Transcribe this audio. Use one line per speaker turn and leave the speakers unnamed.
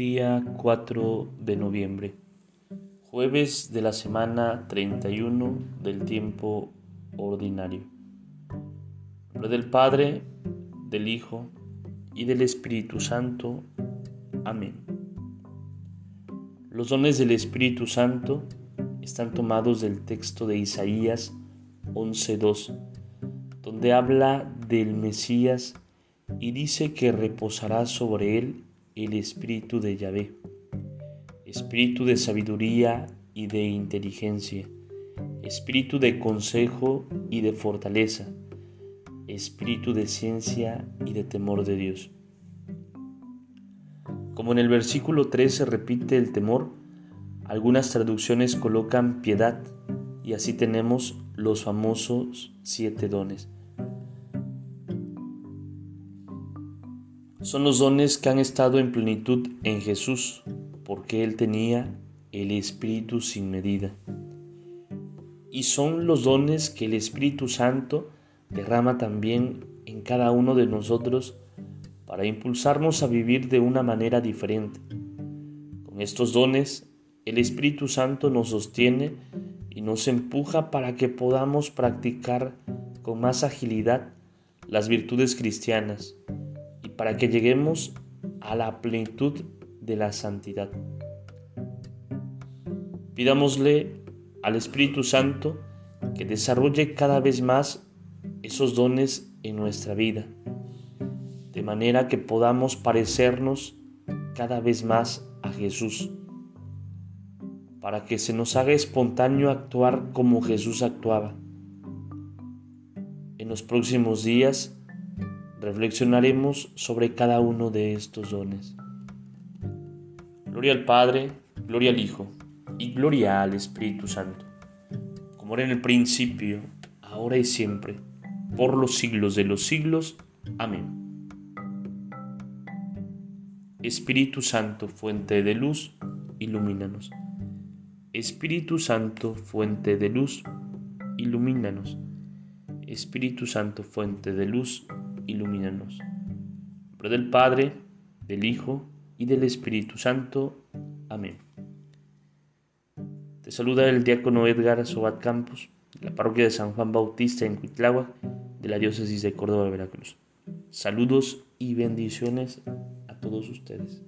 Día 4 de noviembre, jueves de la semana 31 del tiempo ordinario. En del Padre, del Hijo y del Espíritu Santo. Amén. Los dones del Espíritu Santo están tomados del texto de Isaías 11.2, donde habla del Mesías y dice que reposará sobre él el espíritu de Yahvé, espíritu de sabiduría y de inteligencia, espíritu de consejo y de fortaleza, espíritu de ciencia y de temor de Dios. Como en el versículo 3 se repite el temor, algunas traducciones colocan piedad y así tenemos los famosos siete dones. Son los dones que han estado en plenitud en Jesús, porque Él tenía el Espíritu sin medida. Y son los dones que el Espíritu Santo derrama también en cada uno de nosotros para impulsarnos a vivir de una manera diferente. Con estos dones, el Espíritu Santo nos sostiene y nos empuja para que podamos practicar con más agilidad las virtudes cristianas para que lleguemos a la plenitud de la santidad. Pidámosle al Espíritu Santo que desarrolle cada vez más esos dones en nuestra vida, de manera que podamos parecernos cada vez más a Jesús, para que se nos haga espontáneo actuar como Jesús actuaba. En los próximos días, reflexionaremos sobre cada uno de estos dones. Gloria al Padre, gloria al Hijo y gloria al Espíritu Santo, como era en el principio, ahora y siempre, por los siglos de los siglos. Amén. Espíritu Santo, fuente de luz, ilumínanos. Espíritu Santo, fuente de luz, ilumínanos. Espíritu Santo, fuente de luz, ilumínanos. En nombre del Padre, del Hijo y del Espíritu Santo. Amén. Te saluda el diácono Edgar Sobat Campos, de la parroquia de San Juan Bautista en Cuitláhuac, de la diócesis de Córdoba, Veracruz. Saludos y bendiciones a todos ustedes.